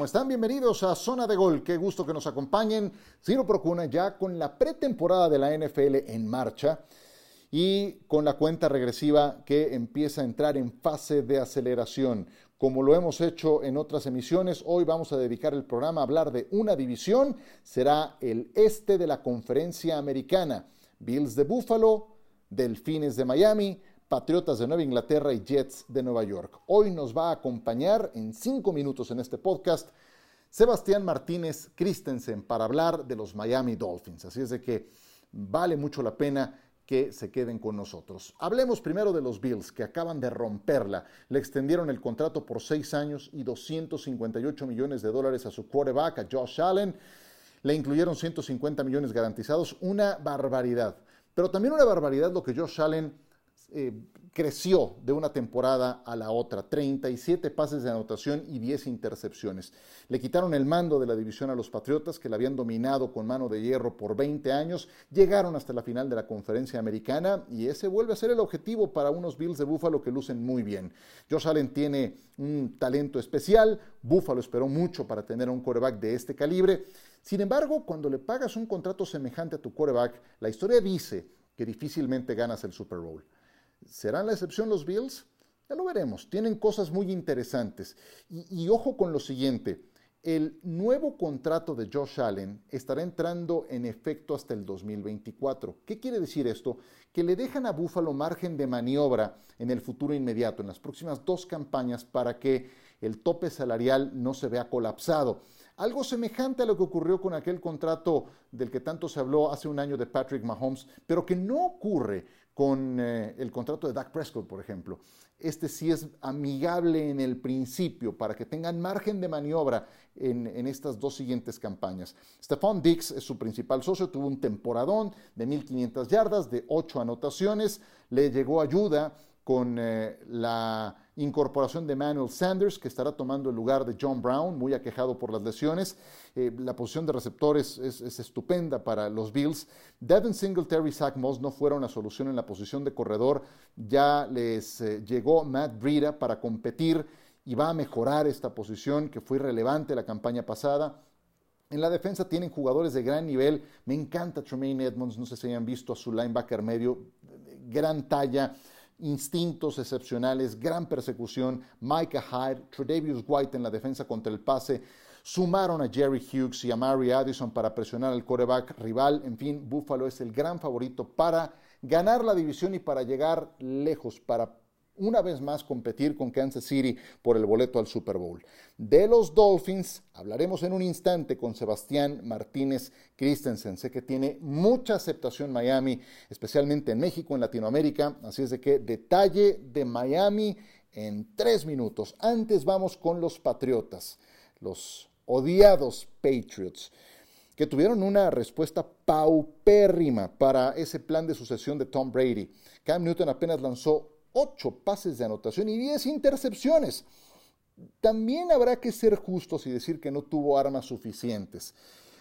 ¿cómo están? Bienvenidos a Zona de Gol. Qué gusto que nos acompañen. Ciro Procuna ya con la pretemporada de la NFL en marcha y con la cuenta regresiva que empieza a entrar en fase de aceleración. Como lo hemos hecho en otras emisiones, hoy vamos a dedicar el programa a hablar de una división. Será el este de la conferencia americana. Bills de Buffalo, Delfines de Miami, Patriotas de Nueva Inglaterra y Jets de Nueva York. Hoy nos va a acompañar en cinco minutos en este podcast Sebastián Martínez Christensen para hablar de los Miami Dolphins. Así es de que vale mucho la pena que se queden con nosotros. Hablemos primero de los Bills, que acaban de romperla. Le extendieron el contrato por seis años y 258 millones de dólares a su quarterback, a Josh Allen. Le incluyeron 150 millones garantizados, una barbaridad. Pero también una barbaridad lo que Josh Allen eh, creció de una temporada a la otra, 37 pases de anotación y 10 intercepciones. Le quitaron el mando de la división a los Patriotas, que la habían dominado con mano de hierro por 20 años, llegaron hasta la final de la conferencia americana y ese vuelve a ser el objetivo para unos Bills de Búfalo que lucen muy bien. Josh Allen tiene un talento especial, Búfalo esperó mucho para tener un quarterback de este calibre. Sin embargo, cuando le pagas un contrato semejante a tu quarterback, la historia dice que difícilmente ganas el Super Bowl. ¿Serán la excepción los Bills? Ya lo veremos. Tienen cosas muy interesantes. Y, ojo con lo siguiente. El nuevo contrato de Josh Allen estará entrando en efecto hasta el 2024. ¿Qué quiere decir esto? Que le dejan a Buffalo margen de maniobra en el futuro inmediato, en las próximas dos campañas, para que el tope salarial no se vea colapsado. Algo semejante a lo que ocurrió con aquel contrato del que tanto se habló hace un año de Patrick Mahomes, pero que no ocurre con eh, el contrato de Dak Prescott, por ejemplo. Este sí es amigable en el principio para que tengan margen de maniobra en, en estas dos siguientes campañas. Stephon Dix es su principal socio, tuvo un temporadón de 1.500 yardas, de 8 anotaciones, le llegó ayuda con eh, la incorporación de Manuel Sanders, que estará tomando el lugar de John Brown, muy aquejado por las lesiones. Eh, la posición de receptores es, estupenda para los Bills. Devin Singletary y Zach Moss no fueron la solución en la posición de corredor. Ya les eh, llegó Matt Breida para competir y va a mejorar esta posición que fue irrelevante la campaña pasada. En la defensa tienen jugadores de gran nivel. Me encanta Tremaine Edmonds, no sé si hayan visto a su linebacker medio, gran talla instintos excepcionales, gran persecución, Micah Hyde, Tredavious White en la defensa contra el pase, sumaron a Jerry Hughes y a Mary Addison para presionar al coreback rival, en fin, Buffalo es el gran favorito para ganar la división y para llegar lejos, para una vez más competir con Kansas City por el boleto al Super Bowl. De los Dolphins hablaremos en un instante con Sebastián Martínez Christensen. Sé que tiene mucha aceptación Miami, especialmente en México, en Latinoamérica. Así es de que detalle de Miami en tres minutos. Antes vamos con los Patriotas, los odiados Patriots que tuvieron una respuesta paupérrima para ese plan de sucesión de Tom Brady. Cam Newton apenas lanzó ocho pases de anotación y 10 intercepciones. También habrá que ser justos y decir que no tuvo armas suficientes.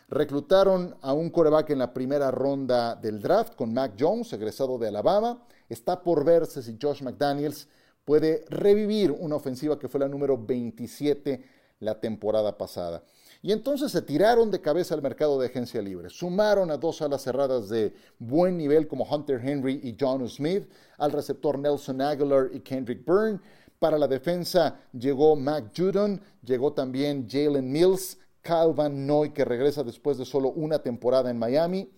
Reclutaron a un coreback en la primera ronda del draft con Mac Jones, egresado de Alabama. Está por verse si Josh McDaniels puede revivir una ofensiva que fue la número 27 la temporada pasada. Y entonces se tiraron de cabeza al mercado de agencia libre. Sumaron a dos alas cerradas de buen nivel como Hunter Henry y John Smith, al receptor Nelson Aguilar y Kendrick Byrne. Para la defensa llegó Mac Judon, llegó también Jalen Mills, Van Noy, que regresa después de solo una temporada en Miami.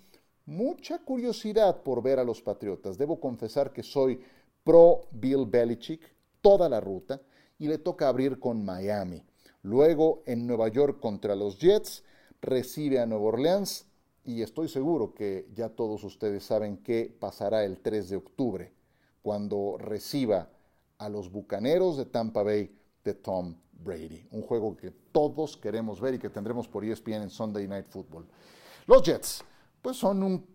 Mucha curiosidad por ver a los Patriotas. Debo confesar que soy pro Bill Belichick toda la ruta y le toca abrir con Miami. Luego en Nueva York contra los Jets, recibe a Nueva Orleans y estoy seguro que ya todos ustedes saben qué pasará el 3 de octubre cuando reciba a los Bucaneros de Tampa Bay de Tom Brady. Un juego que todos queremos ver y que tendremos por ESPN en Sunday Night Football. Los Jets, pues son un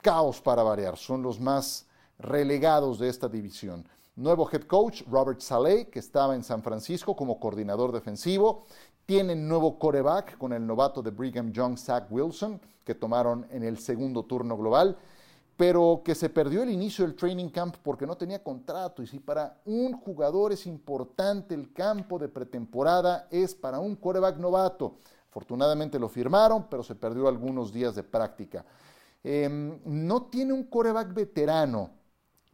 caos para variar, son los más relegados de esta división. Nuevo head coach, Robert Saleh, que estaba en San Francisco como coordinador defensivo. Tienen nuevo coreback con el novato de Brigham Young, Zach Wilson, que tomaron en el segundo turno global. pero que se perdió el inicio del training camp porque no tenía contrato. Y si para un jugador es importante el campo de pretemporada, es para un coreback novato. Afortunadamente lo firmaron, pero se perdió algunos días de práctica. Em, no tiene un coreback veterano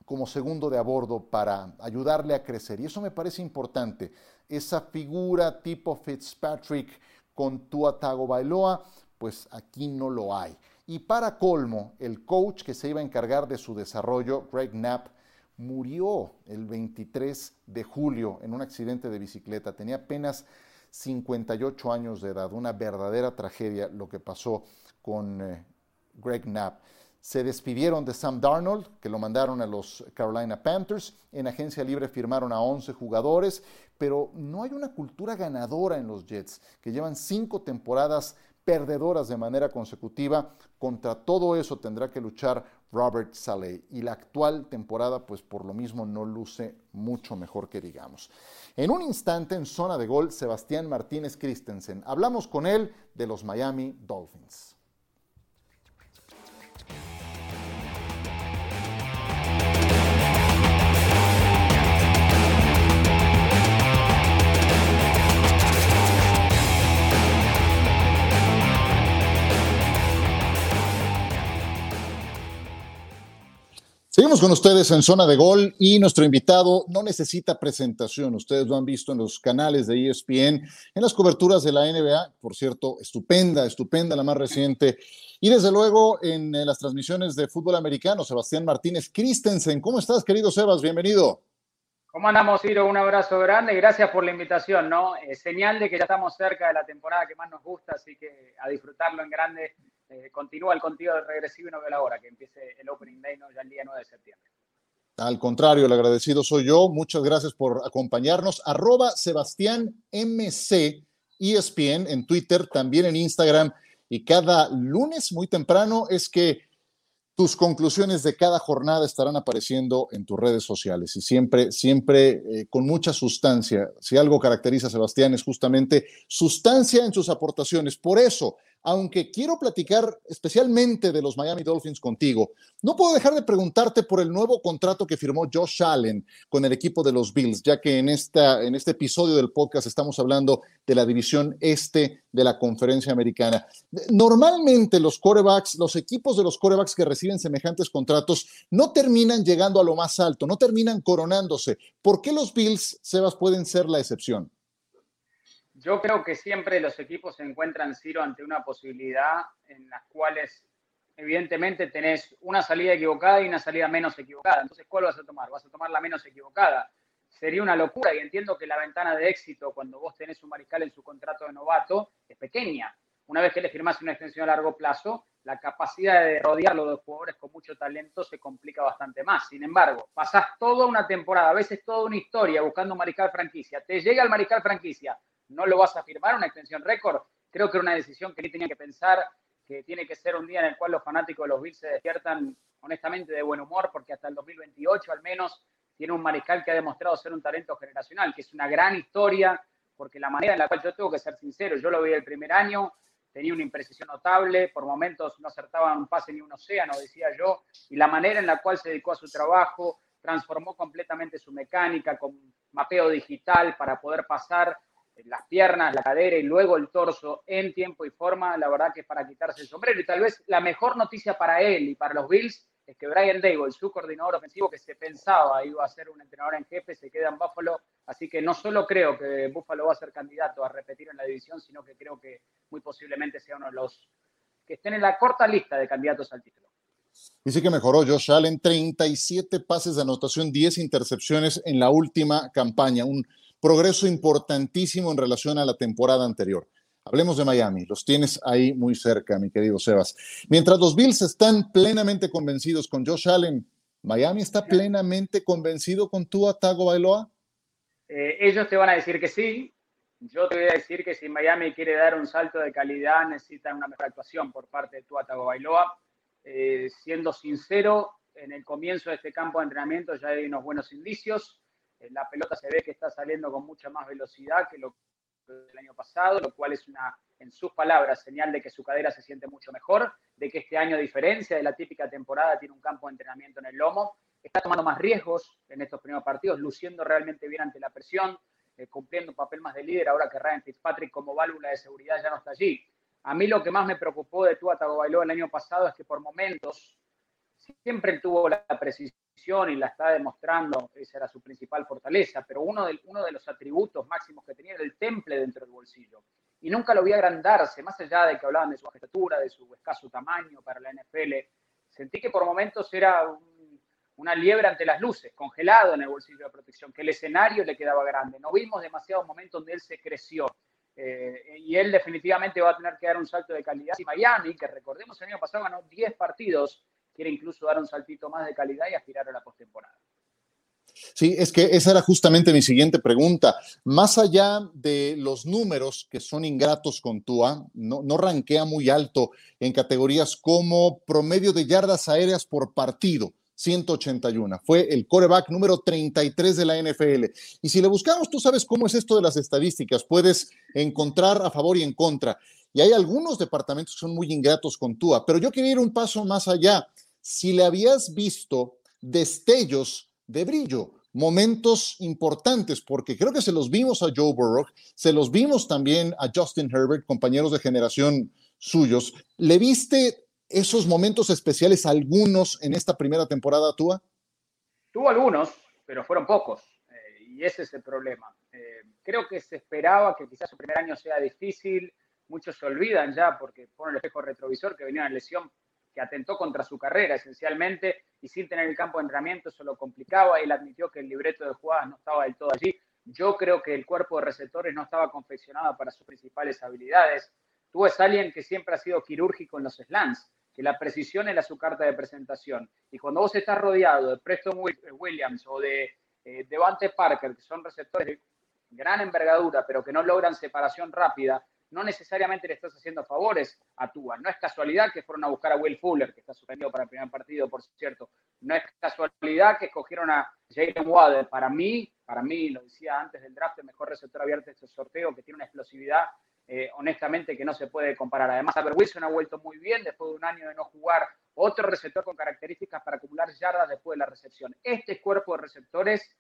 como segundo de a bordo para ayudarle a crecer. Y eso me parece importante. Esa figura tipo Fitzpatrick con Tua Bailoa, pues aquí no lo hay. Y para colmo, el coach que se iba a encargar de su desarrollo, Greg Knapp, murió el 23 de julio en un accidente de bicicleta. Tenía apenas 58 años de edad, una verdadera tragedia lo que pasó con eh, Greg Knapp. Se despidieron de Sam Darnold, que lo mandaron a los Carolina Panthers. En agencia libre firmaron a 11 jugadores, pero no hay una cultura ganadora en los Jets, que llevan cinco temporadas perdedoras de manera consecutiva. Contra todo eso tendrá que luchar Robert Saleh. Y la actual temporada, pues por lo mismo, no luce mucho mejor que digamos. En un instante, en zona de gol, Sebastián Martínez Christensen. Hablamos con él de los Miami Dolphins. Seguimos con ustedes en zona de gol y nuestro invitado no necesita presentación. Ustedes lo han visto en los canales de ESPN, en las coberturas de la NBA, por cierto, estupenda, estupenda la más reciente. Y desde luego en, las transmisiones de fútbol americano, Sebastián Martínez Christensen. ¿Cómo estás, querido Sebas? Bienvenido. ¿Cómo andamos, Ciro? Un abrazo grande gracias por la invitación, ¿no? señal de que ya estamos cerca de la temporada que más nos gusta, así que a disfrutarlo en grande eh, continúa el contigo de regresivo y no veo la hora que empiece el Opening Day, ya el día 9 de septiembre. Al contrario, el agradecido soy yo. Muchas gracias por acompañarnos. Arroba Sebastián MC ESPN en Twitter, también en Instagram. Y cada lunes muy temprano es que tus conclusiones de cada jornada estarán apareciendo en tus redes sociales y siempre, siempre eh, con mucha sustancia. Si algo caracteriza a Sebastián es justamente sustancia en sus aportaciones. Por eso, aunque quiero platicar especialmente de los Miami Dolphins contigo, no puedo dejar de preguntarte por el nuevo contrato que firmó Josh Allen con el equipo de los Bills, ya que en, esta, en este episodio del podcast estamos hablando de la división este de la conferencia americana. Normalmente los corebacks, los equipos de los corebacks que reciben semejantes contratos no terminan llegando a lo más alto, no terminan coronándose. ¿Por qué los Bills, Sebas, pueden ser la excepción? Yo creo que siempre los equipos se encuentran, Ciro, ante una posibilidad en las cuales evidentemente tenés una salida equivocada y una salida menos equivocada. Entonces, ¿cuál vas a tomar? Vas a tomar la menos equivocada. Sería una locura y entiendo que la ventana de éxito cuando vos tenés un mariscal en su contrato de novato es pequeña. Una vez que le firmás una extensión a largo plazo, la capacidad de rodearlo de jugadores con mucho talento se complica bastante más. Sin embargo, pasás toda una temporada, a veces toda una historia buscando un mariscal franquicia. Te llega el mariscal franquicia, no lo vas a firmar, una extensión récord. Creo que era una decisión que ni tenía que pensar, que tiene que ser un día en el cual los fanáticos de los Bills se despiertan honestamente de buen humor, porque hasta el 2028 al menos tiene un mariscal que ha demostrado ser un talento generacional, que es una gran historia, porque la manera en la cual yo tengo que ser sincero, yo lo vi el primer año, tenía una imprecisión notable, por momentos no acertaba un pase ni un océano, decía yo, y la manera en la cual se dedicó a su trabajo, transformó completamente su mecánica con mapeo digital para poder pasar las piernas, la cadera y luego el torso en tiempo y forma, la verdad que es para quitarse el sombrero. Y tal vez la mejor noticia para él y para los Bills es que Brian Dable, su coordinador ofensivo, que se pensaba iba a ser un entrenador en jefe, se queda en Buffalo. Así que no solo creo que Buffalo va a ser candidato a repetir en la división, sino que creo que muy posiblemente sea uno de los que estén en la corta lista de candidatos al título. Dice que mejoró Josh Allen, 37 pases de anotación, 10 intercepciones en la última campaña. Un progreso importantísimo en relación a la temporada anterior. Hablemos de Miami, los tienes ahí muy cerca, mi querido Sebas. Mientras los Bills están plenamente convencidos con Josh Allen, ¿Miami está plenamente convencido con Tua Tago Bailoa? Eh, ellos te van a decir que sí. Yo te voy a decir que si Miami quiere dar un salto de calidad, necesitan una mejor actuación por parte de Tua Tago Bailoa. Eh, siendo sincero, en el comienzo de este campo de entrenamiento ya hay unos buenos indicios. Eh, la pelota se ve que está saliendo con mucha más velocidad que lo del año pasado, lo cual es una, en sus palabras, señal de que su cadera se siente mucho mejor, de que este año, a diferencia de la típica temporada, tiene un campo de entrenamiento en el lomo, está tomando más riesgos en estos primeros partidos, luciendo realmente bien ante la presión, eh, cumpliendo un papel más de líder ahora que Ryan Fitzpatrick como válvula de seguridad ya no está allí. A mí lo que más me preocupó de Tua Tagovailoa el año pasado es que por momentos siempre tuvo la precisión y la está demostrando, esa era su principal fortaleza, pero uno de, uno de los atributos máximos que tenía era el temple dentro del bolsillo. Y nunca lo vi agrandarse, más allá de que hablaban de su estatura, de su escaso tamaño para la NFL. Sentí que por momentos era una liebre ante las luces, congelado en el bolsillo de protección, que el escenario le quedaba grande. No vimos demasiados momentos donde él se creció. Eh, y él definitivamente va a tener que dar un salto de calidad. Y Miami, que recordemos el año pasado ganó 10 partidos, quiere incluso dar un saltito más de calidad y aspirar a la postemporada. Sí, es que esa era justamente mi siguiente pregunta. Más allá de los números que son ingratos con Tua, no, no ranquea muy alto en categorías como promedio de yardas aéreas por partido. 181. Fue el coreback número 33 de la NFL. Y si le buscamos, tú sabes cómo es esto de las estadísticas. Puedes encontrar a favor y en contra. Y hay algunos departamentos que son muy ingratos con Tua, pero yo quería ir un paso más allá. Si le habías visto destellos de brillo, momentos importantes, porque creo que se los vimos a Joe Burrow, se los vimos también a Justin Herbert, compañeros de generación suyos. ¿Le viste esos momentos especiales, algunos en esta primera temporada, Tua? Tuvo algunos, pero fueron pocos, eh, y ese es el problema. Eh, creo que se esperaba que quizás su primer año sea difícil, muchos se olvidan ya porque ponen el espejo retrovisor que venía una lesión que atentó contra su carrera esencialmente y sin tener el campo de entrenamiento eso lo complicaba. Él admitió que el libreto de jugadas no estaba del todo allí. Yo creo que el cuerpo de receptores no estaba confeccionado para sus principales habilidades. Tú es alguien que siempre ha sido quirúrgico en los slants, que la precisión era su carta de presentación. Y cuando vos estás rodeado de Preston Williams o de eh, Devante Parker, que son receptores de gran envergadura, pero que no logran separación rápida, no necesariamente le estás haciendo favores a Tua. No es casualidad que fueron a buscar a Will Fuller, que está suspendido para el primer partido, por cierto. No es casualidad que escogieron a Jalen Waddell. Para mí, para mí, lo decía antes del draft, el mejor receptor abierto de este sorteo, que tiene una explosividad, eh, honestamente, que no se puede comparar. Además, Albert Wilson ha vuelto muy bien después de un año de no jugar. Otro receptor con características para acumular yardas después de la recepción. Este cuerpo de receptores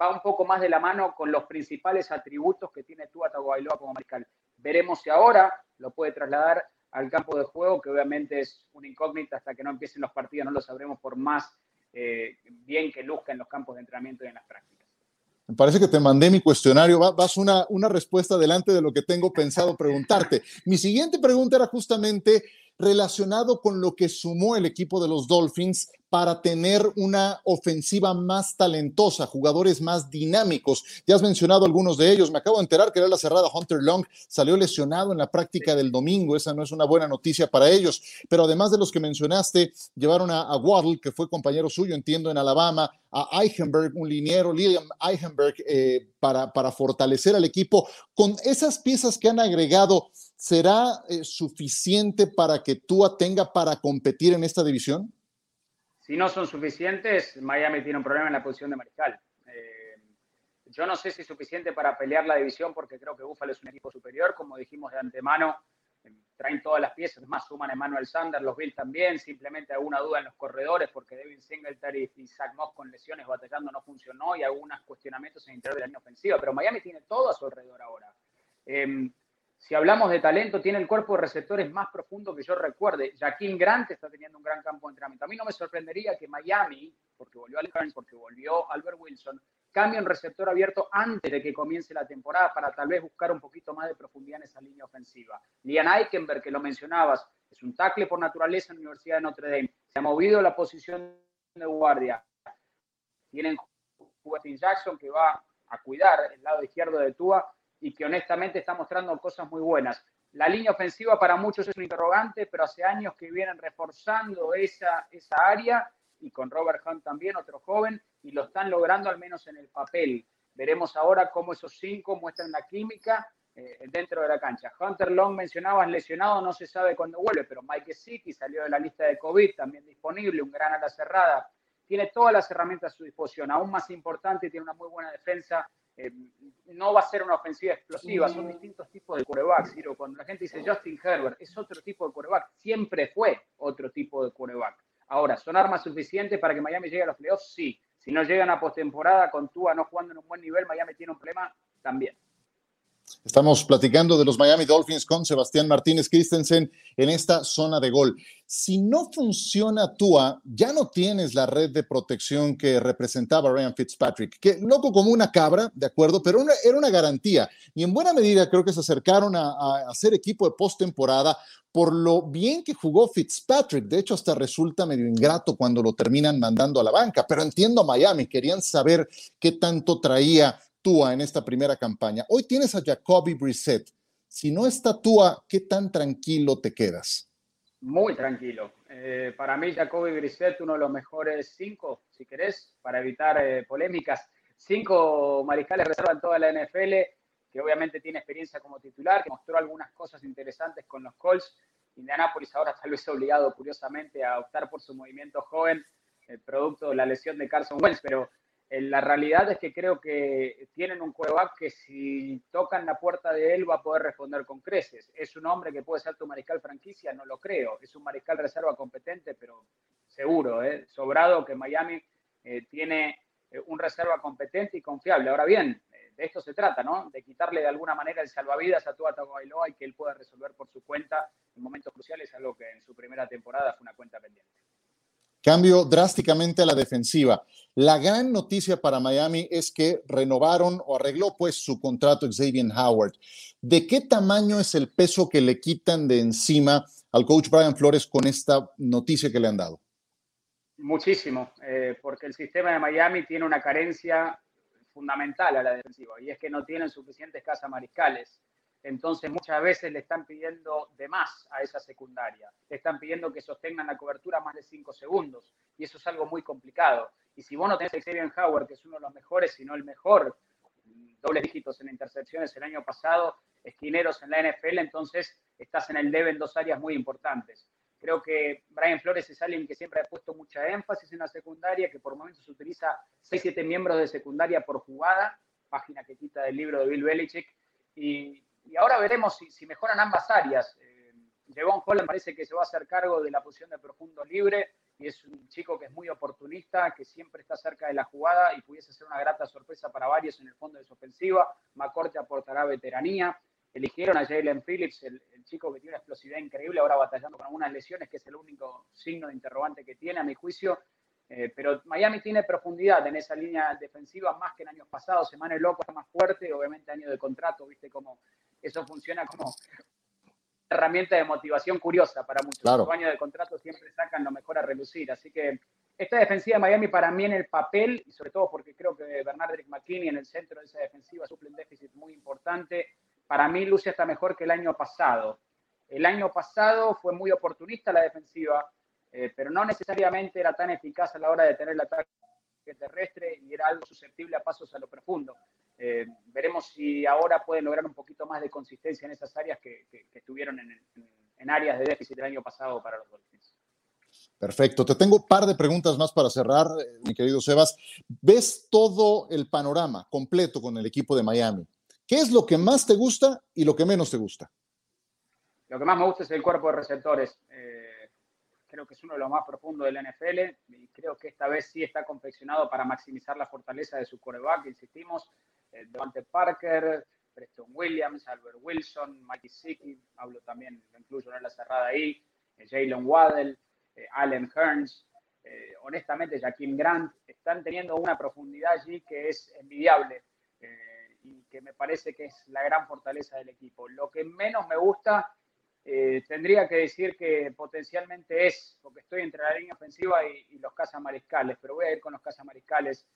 va un poco más de la mano con los principales atributos que tiene Tua Tagovailoa como mariscal. Veremos si ahora lo puede trasladar al campo de juego, que obviamente es una incógnita hasta que no empiecen los partidos, no lo sabremos por más eh, bien que luzca en los campos de entrenamiento y en las prácticas. Me parece que te mandé mi cuestionario, vas una, una respuesta delante de lo que tengo pensado preguntarte. Mi siguiente pregunta era justamente relacionado con lo que sumó el equipo de los Dolphins para tener una ofensiva más talentosa, jugadores más dinámicos. Ya has mencionado algunos de ellos. Me acabo de enterar que era la cerrada Hunter Long salió lesionado en la práctica del domingo. Esa no es una buena noticia para ellos. Pero además de los que mencionaste, llevaron a, Waddle, que fue compañero suyo, entiendo, en Alabama, a Eichenberg, un liniero, Liam Eichenberg, eh, para fortalecer al equipo. Con esas piezas que han agregado, ¿será eh, suficiente para que Tua tenga para competir en esta división? Si no son suficientes, Miami tiene un problema en la posición de mariscal. Eh, yo no sé si es suficiente para pelear la división porque creo que Buffalo es un equipo superior, como dijimos de antemano, eh, traen todas las piezas, más suman a Emmanuel Sanders, los Bills también, simplemente alguna duda en los corredores porque Devin Singletary y Zach Moss con lesiones batallando no funcionó y algunos cuestionamientos en el interior de la línea ofensiva, pero Miami tiene todo a su alrededor ahora. Eh, si hablamos de talento, tiene el cuerpo de receptores más profundo que yo recuerde. Jaquín Grant está teniendo un gran campo de entrenamiento. A mí no me sorprendería que Miami, porque volvió Hearns, porque volvió Albert Wilson, cambie un receptor abierto antes de que comience la temporada para tal vez buscar un poquito más de profundidad en esa línea ofensiva. Lian Eichenberg, que lo mencionabas, es un tackle por naturaleza en la Universidad de Notre Dame. Se ha movido la posición de guardia. Tienen Justin Jackson que va a cuidar el lado izquierdo de Tua y que honestamente está mostrando cosas muy buenas. La línea ofensiva para muchos es un interrogante, pero hace años que vienen reforzando esa, esa área y con Robert Hunt también, otro joven, y lo están logrando al menos en el papel. Veremos ahora cómo esos cinco muestran la química eh, dentro de la cancha. Hunter Long mencionabas lesionado, no se sabe cuándo vuelve, pero Mike Siki salió de la lista de COVID, también disponible, un gran ala cerrada. Tiene todas las herramientas a su disposición. Aún más importante, tiene una muy buena defensa eh, no va a ser una ofensiva explosiva, son distintos tipos de quarterback, Cuando la gente dice Justin Herbert, es otro tipo de quarterback, siempre fue otro tipo de quarterback. Ahora, ¿son armas suficientes para que Miami llegue a los playoffs? Sí. Si no llegan a postemporada con Tua no jugando en un buen nivel, Miami tiene un problema también. Estamos platicando de los Miami Dolphins con Sebastián Martínez Christensen en esta zona de gol. Si no funciona Tua, ya no tienes la red de protección que representaba Ryan Fitzpatrick, que loco como una cabra, de acuerdo, pero era una garantía. Y en buena medida creo que se acercaron a, a, ser equipo de postemporada por lo bien que jugó Fitzpatrick. De hecho, hasta resulta medio ingrato cuando lo terminan mandando a la banca. Pero entiendo a Miami, querían saber qué tanto traía Tua en esta primera campaña. Hoy tienes a Jacoby Brissett. Si no está Tua, ¿qué tan tranquilo te quedas? Muy tranquilo. Eh, para mí, Jacoby Brissett, uno de los mejores cinco, si querés, para evitar eh, polémicas. Cinco mariscales reservan toda la NFL, que obviamente tiene experiencia como titular, que mostró algunas cosas interesantes con los Colts. Indianapolis ahora tal vez obligado, curiosamente, a optar por su movimiento joven, eh, producto de la lesión de Carson Wentz, pero la realidad es que creo que tienen un quarterback que si tocan la puerta de él va a poder responder con creces. ¿Es un hombre que puede ser tu mariscal franquicia? No lo creo. Es un mariscal reserva competente, pero seguro, ¿eh? sobrado que Miami eh, tiene eh, un reserva competente y confiable. Ahora bien, de esto se trata, ¿no? De quitarle de alguna manera el salvavidas a Tua Tagovailoa y que él pueda resolver por su cuenta en momentos cruciales, algo que en su primera temporada fue una cuenta pendiente. Cambio drásticamente a la defensiva. La gran noticia para Miami es que renovaron o arregló pues su contrato Xavier Howard. ¿De qué tamaño es el peso que le quitan de encima al coach Brian Flores con esta noticia que le han dado? Muchísimo, eh, porque el sistema de Miami tiene una carencia fundamental a la defensiva y es que no tienen suficientes casas mariscales. Entonces muchas veces le están pidiendo de más a esa secundaria. Le están pidiendo que sostengan la cobertura más de cinco segundos. Y eso es algo muy complicado. Y si vos no tenés a Xavier Howard, que es uno de los mejores, si no el mejor, doble dígitos en intercepciones el año pasado, esquineros en la NFL, entonces estás en el debe en dos áreas muy importantes. Creo que Brian Flores es alguien que siempre ha puesto mucha énfasis en la secundaria, que por momentos utiliza 6-7 miembros de secundaria por jugada, página que quita del libro de Bill Belichick, y, y ahora veremos si, mejoran ambas áreas. Eh, Jevon Holland parece que se va a hacer cargo de la posición de profundo libre y es un chico que es muy oportunista, que siempre está cerca de la jugada y pudiese ser una grata sorpresa para varios en el fondo de su ofensiva. McCourty aportará veteranía. Eligieron a Jalen Phillips, el, chico que tiene una explosividad increíble, ahora batallando con algunas lesiones, que es el único signo de interrogante que tiene, a mi juicio. Eh, pero Miami tiene profundidad en esa línea defensiva más que en años pasados. Semana Loco está más fuerte, obviamente año de contrato, viste cómo eso funciona como herramienta de motivación curiosa para muchos. Los años de contrato siempre sacan lo mejor a relucir. Así que esta defensiva de Miami para mí en el papel, y sobre todo porque creo que Bernard McKinney en el centro de esa defensiva suple un déficit muy importante, para mí luce está mejor que el año pasado. El año pasado fue muy oportunista la defensiva, eh, pero no necesariamente era tan eficaz a la hora de tener el ataque terrestre y era algo susceptible a pasos a lo profundo. Eh, veremos si ahora pueden lograr un poquito más de consistencia en esas áreas que, estuvieron en, en, áreas de déficit el año pasado para los Dolphins. Perfecto. Te tengo un par de preguntas más para cerrar, eh, mi querido Sebas. ¿Ves todo el panorama completo con el equipo de Miami? ¿Qué es lo que más te gusta y lo que menos te gusta? Lo que más me gusta es el cuerpo de receptores. Eh, creo que es uno de los más profundos del NFL y creo que esta vez sí está confeccionado para maximizar la fortaleza de su coreback, insistimos, eh, Devante Parker, Preston Williams, Albert Wilson, Mikey Siki, hablo también, lo incluyo en la cerrada ahí, eh, Jalen Waddell, eh, Allen Hearns, honestamente Jaquim Grant, están teniendo una profundidad allí que es envidiable y que me parece que es la gran fortaleza del equipo. Lo que menos me gusta eh, tendría que decir que potencialmente es, porque estoy entre la línea ofensiva y, los cazamariscales, pero voy a ir con los cazamariscales.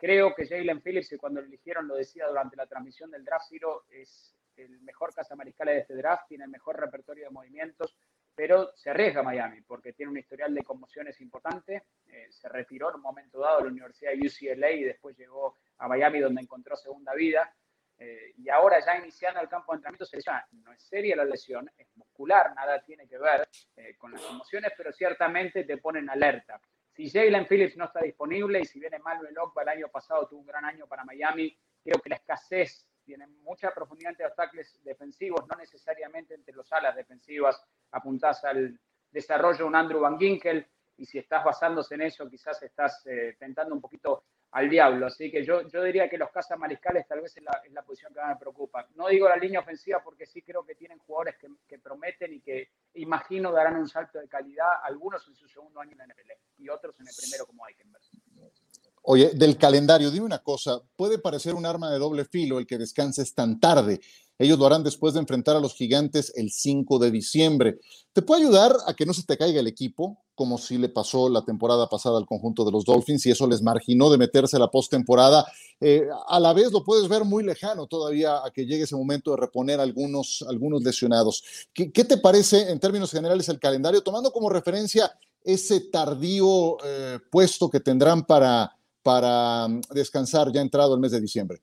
Creo que Jalen Phillips, cuando lo eligieron, lo decía durante la transmisión del Draft Zero, es el mejor cazamariscal de este draft, tiene el mejor repertorio de movimientos, pero se arriesga Miami porque tiene un historial de conmociones importante. Eh, se retiró en un momento dado de la Universidad de UCLA y después llegó a Miami donde encontró segunda vida. Eh, y ahora ya iniciando el campo de entrenamiento se llama, no es seria la lesión, es muscular, nada tiene que ver eh, con las emociones, pero ciertamente te ponen alerta. Si Jalen Phillips no está disponible y si viene mal Ogba el año pasado tuvo un gran año para Miami Creo que la escasez tiene mucha profundidad entre los tackles defensivos, no necesariamente entre los alas defensivas. Apuntás al desarrollo de un Andrew Van Ginkel y si estás basándose en eso, quizás estás eh, tentando un poquito al diablo. Así que yo, yo diría que los cazas mariscales tal vez es la, posición que más me preocupa. No digo la línea ofensiva porque sí creo que tienen jugadores que, que, prometen y que imagino darán un salto de calidad, algunos en su segundo año en la NFL y otros en el primero como Eikenberg. Oye, del calendario, dime una cosa, puede parecer un arma de doble filo el que descanses tan tarde. Ellos lo harán después de enfrentar a los gigantes el 5 de diciembre. ¿Te puede ayudar a que no se te caiga el equipo, como si le pasó la temporada pasada al conjunto de los Dolphins y eso les marginó de meterse a la postemporada? Eh, a la vez lo puedes ver muy lejano todavía a que llegue ese momento de reponer algunos, algunos lesionados. ¿Qué, ¿Qué, te parece en términos generales el calendario, tomando como referencia ese tardío eh, puesto que tendrán para, para mm, descansar ya entrado el mes de diciembre?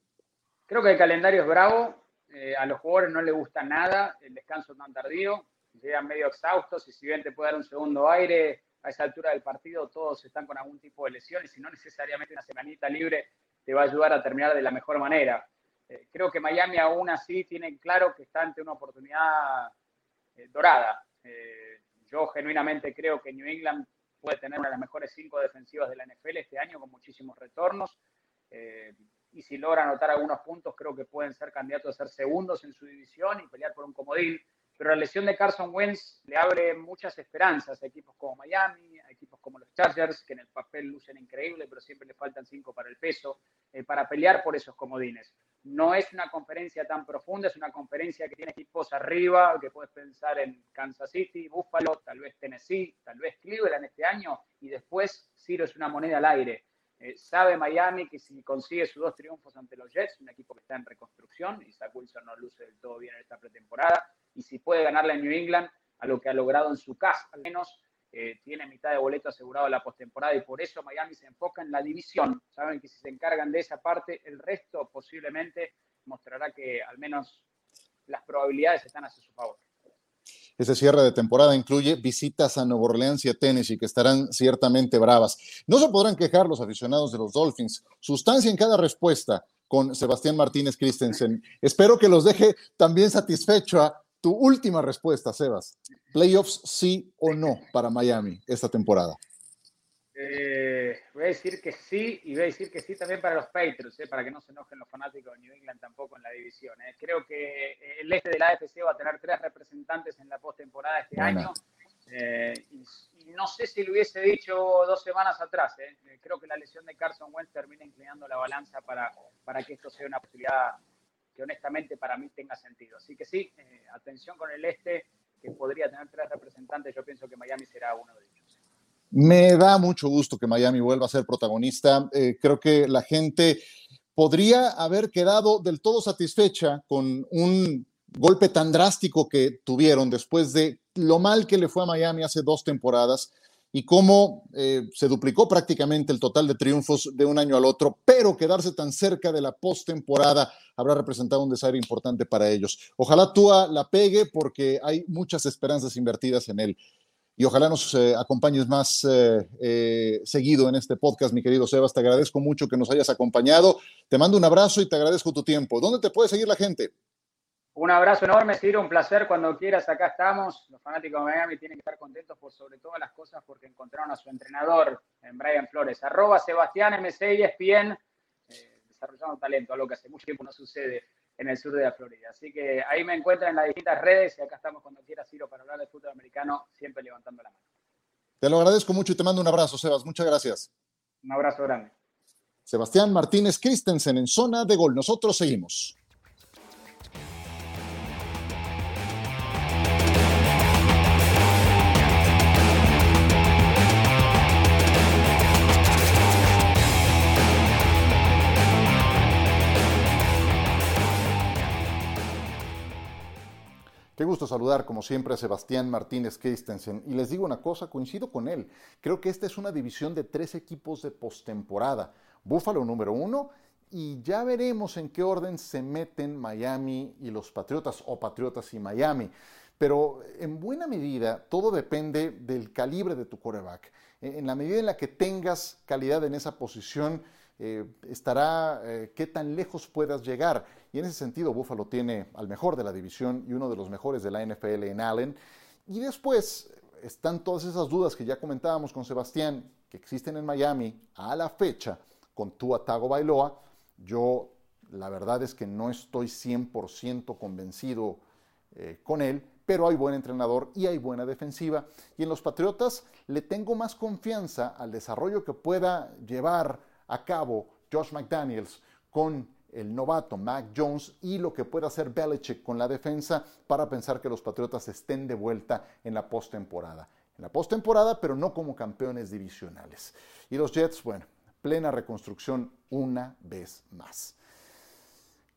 Creo que el calendario es bravo eh, a los jugadores no les gusta nada el descanso tan tardío, llegan medio exhaustos y si bien te puede dar un segundo aire a esa altura del partido, todos están con algún tipo de lesión y no necesariamente una semanita libre te va a ayudar a terminar de la mejor manera. Eh, creo que Miami aún así tiene claro que está ante una oportunidad eh, dorada. Yo genuinamente creo que New England puede tener una de las mejores cinco defensivas de la NFL este año con muchísimos retornos. Y si logra anotar algunos puntos, creo que pueden ser candidatos a ser segundos en su división y pelear por un comodín. Pero la lesión de Carson Wentz le abre muchas esperanzas a equipos como Miami, a equipos como los Chargers, que en el papel lucen increíble, pero siempre le faltan cinco para el peso, eh, para pelear por esos comodines. No es una conferencia tan profunda, es una conferencia que tiene equipos arriba, que puedes pensar en Kansas City, Buffalo, tal vez Tennessee, tal vez Cleveland este año, y después Ciro es una moneda al aire. Eh, sabe Miami que si consigue sus dos triunfos ante los Jets, un equipo que está en reconstrucción, y Zach Wilson no luce del todo bien en esta pretemporada, y si puede ganarle a New England, a lo que ha logrado en su casa, al menos eh, tiene mitad de boleto asegurado la postemporada, y por eso Miami se enfoca en la división. Saben que si se encargan de esa parte, el resto posiblemente mostrará que al menos las probabilidades están a su favor. Ese cierre de temporada incluye visitas a Nueva Orleans y a Tennessee, que estarán ciertamente bravas. No se podrán quejar los aficionados de los Dolphins. Sustancia en cada respuesta con Sebastián Martínez Christensen. Espero que los deje también satisfecha tu última respuesta, Sebas. ¿Playoffs sí o no para Miami esta temporada? Eh, voy a decir que sí y voy a decir que sí también para los Patriots, eh, para que no se enojen los fanáticos de New England tampoco en la división. Eh. Creo que el este de la AFC va a tener tres representantes en la postemporada este bueno. año. Y, y, no sé si lo hubiese dicho dos semanas atrás. Creo que la lesión de Carson Wentz termina inclinando la balanza para, para que esto sea una posibilidad que honestamente para mí tenga sentido. Así que sí, atención con el este, que podría tener tres representantes. Yo pienso que Miami será uno de ellos. Me da mucho gusto que Miami vuelva a ser protagonista. Eh, creo que la gente podría haber quedado del todo satisfecha con un golpe tan drástico que tuvieron después de lo mal que le fue a Miami hace dos temporadas y cómo eh, se duplicó prácticamente el total de triunfos de un año al otro, pero quedarse tan cerca de la postemporada habrá representado un desaire importante para ellos. Ojalá Tua la pegue porque hay muchas esperanzas invertidas en él y ojalá nos eh, acompañes más eh, eh, seguido en este podcast, mi querido Sebas. Te agradezco mucho que nos hayas acompañado. Te mando un abrazo y te agradezco tu tiempo. ¿Dónde te puede seguir la gente? Un abrazo enorme, Ciro, un placer cuando quieras. Acá estamos. Los fanáticos de Miami tienen que estar contentos por sobre todas las cosas porque encontraron a su entrenador en Brian Flores. Arroba Sebastián MC ESPN, eh, desarrollando talento, algo que hace mucho tiempo no sucede en el sur de la Florida. Así que ahí me encuentran en las distintas redes y acá estamos cuando quieras, Ciro, para hablar de fútbol americano, siempre levantando la mano. Te lo agradezco mucho y te mando un abrazo, Sebas. Muchas gracias. Un abrazo grande. Sebastián Martínez Christensen en zona de gol. Nosotros seguimos. Qué gusto saludar, como siempre, a Sebastián Martínez Christensen. Y les digo una cosa, coincido con él. Creo que esta es una división de tres equipos de postemporada. Búfalo número uno, y ya veremos en qué orden se meten Miami y los Patriotas, o Patriotas y Miami. Pero en buena medida, todo depende del calibre de tu coreback. En la medida en la que tengas calidad en esa posición, eh, estará, eh, qué tan lejos puedas llegar. Y en ese sentido, Buffalo tiene al mejor de la división y uno de los mejores de la NFL en Allen. Y después están todas esas dudas que ya comentábamos con Sebastián, que existen en Miami a la fecha con Tua Tago Bailoa. Yo, la verdad es que no estoy 100% convencido eh, con él, pero hay buen entrenador y hay buena defensiva. Y en los Patriotas le tengo más confianza al desarrollo que pueda llevar a cabo Josh McDaniels con el novato Mac Jones y lo que pueda hacer Belichick con la defensa para pensar que los Patriotas estén de vuelta en la postemporada. En la postemporada, pero no como campeones divisionales. Y los Jets, bueno, plena reconstrucción una vez más.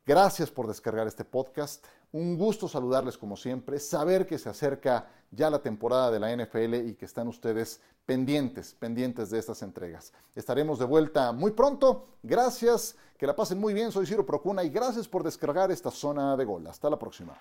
Gracias por descargar este podcast. Un gusto saludarles como siempre, saber que se acerca ya la temporada de la NFL y que están ustedes pendientes, pendientes de estas entregas. Estaremos de vuelta muy pronto. Gracias, que la pasen muy bien. Soy Ciro Procuna y gracias por descargar esta zona de gol. Hasta la próxima.